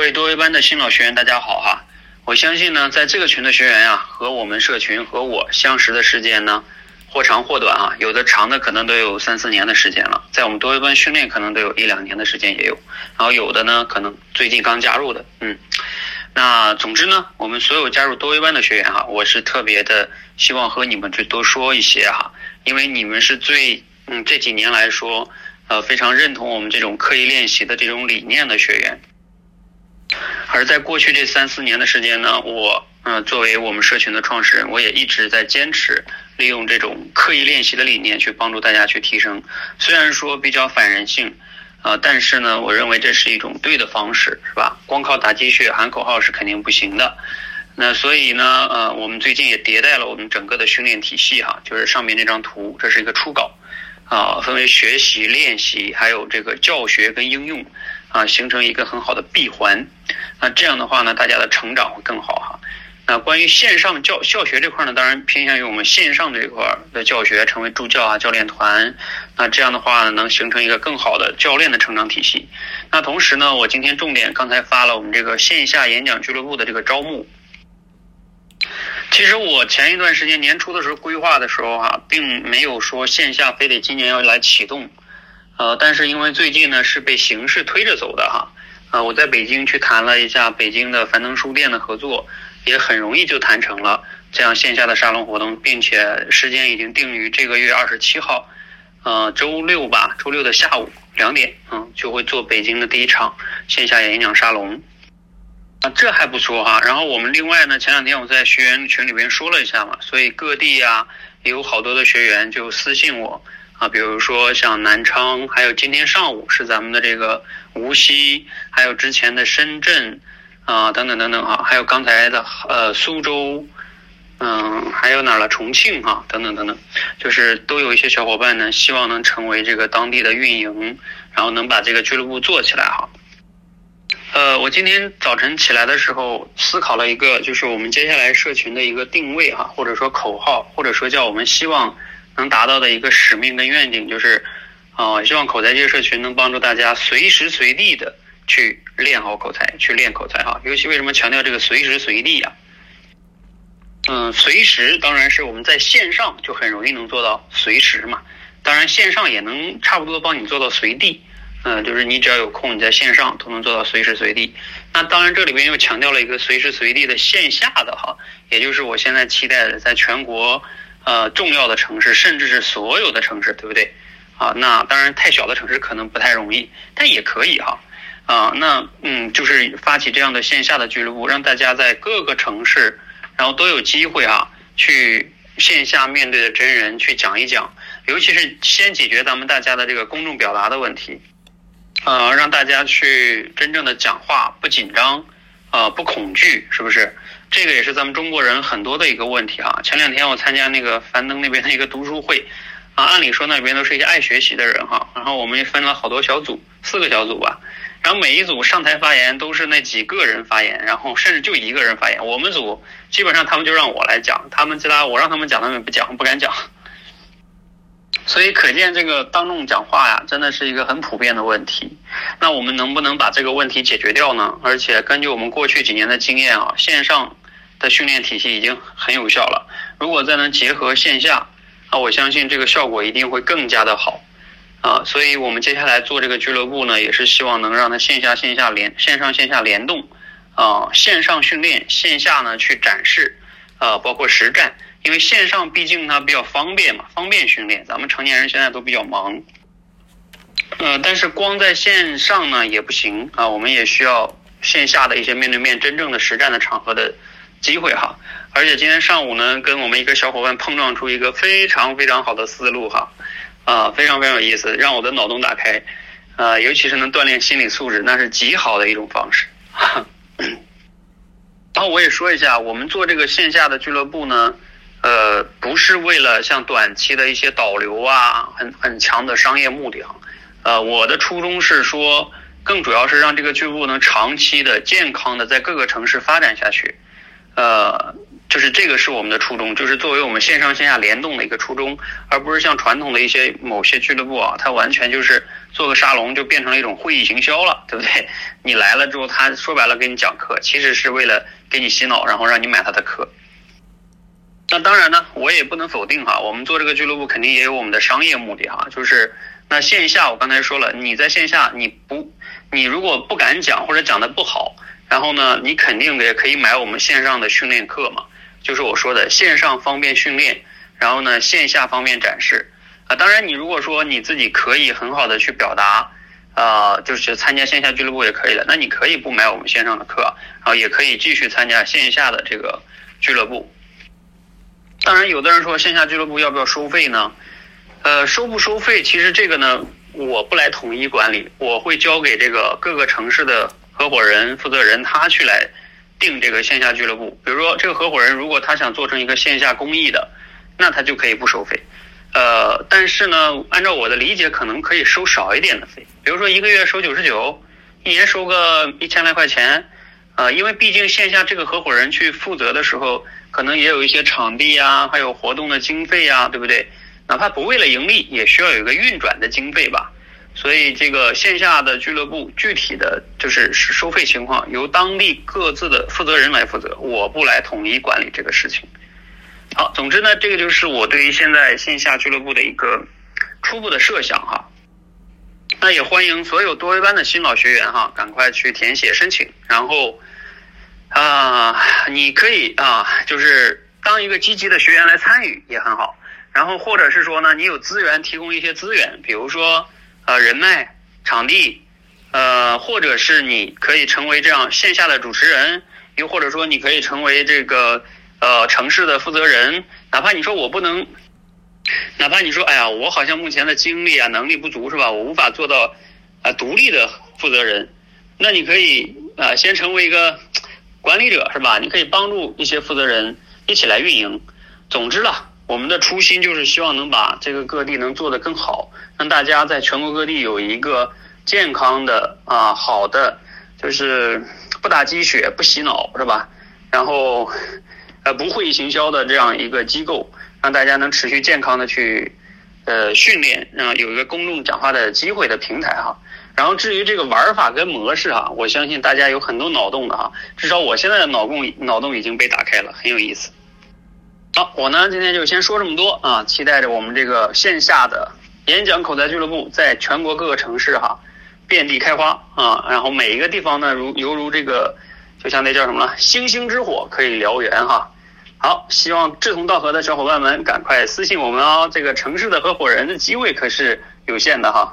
各位多维班的新老学员，大家好哈！我相信呢，在这个群的学员啊，和我们社群和我相识的时间呢，或长或短啊，有的长的可能都有三四年的时间了，在我们多维班训练可能都有一两年的时间也有，然后有的呢可能最近刚加入的，嗯，那总之呢，我们所有加入多维班的学员哈，我是特别的希望和你们去多说一些哈，因为你们是最嗯这几年来说，呃非常认同我们这种刻意练习的这种理念的学员。而在过去这三四年的时间呢，我嗯作为我们社群的创始人，我也一直在坚持利用这种刻意练习的理念去帮助大家去提升。虽然说比较反人性，啊，但是呢，我认为这是一种对的方式，是吧？光靠打鸡血、喊口号是肯定不行的。那所以呢，呃，我们最近也迭代了我们整个的训练体系哈，就是上面这张图，这是一个初稿，啊，分为学习、练习，还有这个教学跟应用。啊，形成一个很好的闭环，那这样的话呢，大家的成长会更好哈。那关于线上教教学这块呢，当然偏向于我们线上这块的教学，成为助教啊、教练团，那这样的话呢，能形成一个更好的教练的成长体系。那同时呢，我今天重点刚才发了我们这个线下演讲俱乐部的这个招募。其实我前一段时间年初的时候规划的时候啊，并没有说线下非得今年要来启动。呃，但是因为最近呢是被形势推着走的哈，呃，我在北京去谈了一下北京的樊登书店的合作，也很容易就谈成了这样线下的沙龙活动，并且时间已经定于这个月二十七号，呃，周六吧，周六的下午两点，嗯，就会做北京的第一场线下演讲沙龙。啊，这还不说哈，然后我们另外呢，前两天我在学员群里边说了一下嘛，所以各地呀也有好多的学员就私信我。啊，比如说像南昌，还有今天上午是咱们的这个无锡，还有之前的深圳，啊，等等等等啊，还有刚才的呃苏州，嗯，还有哪了重庆哈，等等等等，就是都有一些小伙伴呢，希望能成为这个当地的运营，然后能把这个俱乐部做起来哈。呃，我今天早晨起来的时候思考了一个，就是我们接下来社群的一个定位哈，或者说口号，或者说叫我们希望。能达到的一个使命跟愿景就是，啊，希望口才界社群能帮助大家随时随地的去练好口才，去练口才哈。尤其为什么强调这个随时随地呀？嗯，随时当然是我们在线上就很容易能做到随时嘛。当然线上也能差不多帮你做到随地，嗯，就是你只要有空，你在线上都能做到随时随地。那当然这里边又强调了一个随时随地的线下的哈，也就是我现在期待的在全国。呃，重要的城市，甚至是所有的城市，对不对？啊，那当然太小的城市可能不太容易，但也可以哈。啊，那嗯，就是发起这样的线下的俱乐部，让大家在各个城市，然后都有机会啊，去线下面对的真人去讲一讲，尤其是先解决咱们大家的这个公众表达的问题，呃，让大家去真正的讲话不紧张，啊，不恐惧，是不是？这个也是咱们中国人很多的一个问题啊。前两天我参加那个樊登那边的一个读书会，啊，按理说那边都是一些爱学习的人哈。然后我们也分了好多小组，四个小组吧。然后每一组上台发言都是那几个人发言，然后甚至就一个人发言。我们组基本上他们就让我来讲，他们其他我让他们讲，他们不讲，不敢讲。所以可见这个当众讲话呀，真的是一个很普遍的问题。那我们能不能把这个问题解决掉呢？而且根据我们过去几年的经验啊，线上。的训练体系已经很有效了，如果再能结合线下，啊，我相信这个效果一定会更加的好，啊，所以我们接下来做这个俱乐部呢，也是希望能让它线下线下联，线上线下联动，啊，线上训练，线下呢去展示，啊，包括实战，因为线上毕竟它比较方便嘛，方便训练，咱们成年人现在都比较忙，呃，但是光在线上呢也不行啊，我们也需要线下的一些面对面真正的实战的场合的。机会哈，而且今天上午呢，跟我们一个小伙伴碰撞出一个非常非常好的思路哈，啊，非常非常有意思，让我的脑洞打开，啊，尤其是能锻炼心理素质，那是极好的一种方式。然后我也说一下，我们做这个线下的俱乐部呢，呃，不是为了像短期的一些导流啊，很很强的商业目的哈，呃，我的初衷是说，更主要是让这个俱乐部能长期的、健康的在各个城市发展下去。呃，就是这个是我们的初衷，就是作为我们线上线下联动的一个初衷，而不是像传统的一些某些俱乐部啊，它完全就是做个沙龙就变成了一种会议行销了，对不对？你来了之后，他说白了给你讲课，其实是为了给你洗脑，然后让你买他的课。那当然呢，我也不能否定哈，我们做这个俱乐部肯定也有我们的商业目的哈，就是那线下我刚才说了，你在线下你不，你如果不敢讲或者讲的不好，然后呢，你肯定也可以买我们线上的训练课嘛，就是我说的线上方便训练，然后呢线下方便展示啊。当然你如果说你自己可以很好的去表达，啊，就是参加线下俱乐部也可以的，那你可以不买我们线上的课，然后也可以继续参加线下的这个俱乐部。当然，有的人说线下俱乐部要不要收费呢？呃，收不收费，其实这个呢，我不来统一管理，我会交给这个各个城市的合伙人、负责人，他去来定这个线下俱乐部。比如说，这个合伙人如果他想做成一个线下公益的，那他就可以不收费。呃，但是呢，按照我的理解，可能可以收少一点的费，比如说一个月收九十九，一年收个一千来块钱。呃，因为毕竟线下这个合伙人去负责的时候。可能也有一些场地呀，还有活动的经费呀，对不对？哪怕不为了盈利，也需要有一个运转的经费吧。所以这个线下的俱乐部具体的就是收费情况，由当地各自的负责人来负责，我不来统一管理这个事情。好，总之呢，这个就是我对于现在线下俱乐部的一个初步的设想哈。那也欢迎所有多维班的新老学员哈，赶快去填写申请，然后。啊，你可以啊，就是当一个积极的学员来参与也很好。然后或者是说呢，你有资源提供一些资源，比如说呃人脉、场地，呃，或者是你可以成为这样线下的主持人，又或者说你可以成为这个呃城市的负责人。哪怕你说我不能，哪怕你说哎呀，我好像目前的精力啊能力不足是吧？我无法做到啊独立的负责人，那你可以啊先成为一个。管理者是吧？你可以帮助一些负责人一起来运营。总之了，我们的初心就是希望能把这个各地能做得更好，让大家在全国各地有一个健康的啊好的，就是不打鸡血、不洗脑是吧？然后呃不会行销的这样一个机构，让大家能持续健康的去呃训练，让有一个公众讲话的机会的平台哈。然后至于这个玩法跟模式哈，我相信大家有很多脑洞的哈，至少我现在的脑洞脑洞已经被打开了，很有意思。我呢今天就先说这么多啊，期待着我们这个线下的演讲口才俱乐部在全国各个城市哈遍地开花啊，然后每一个地方呢如犹如这个就像那叫什么了，星星之火可以燎原哈。好，希望志同道合的小伙伴们赶快私信我们哦，这个城市的合伙人的机会可是有限的哈。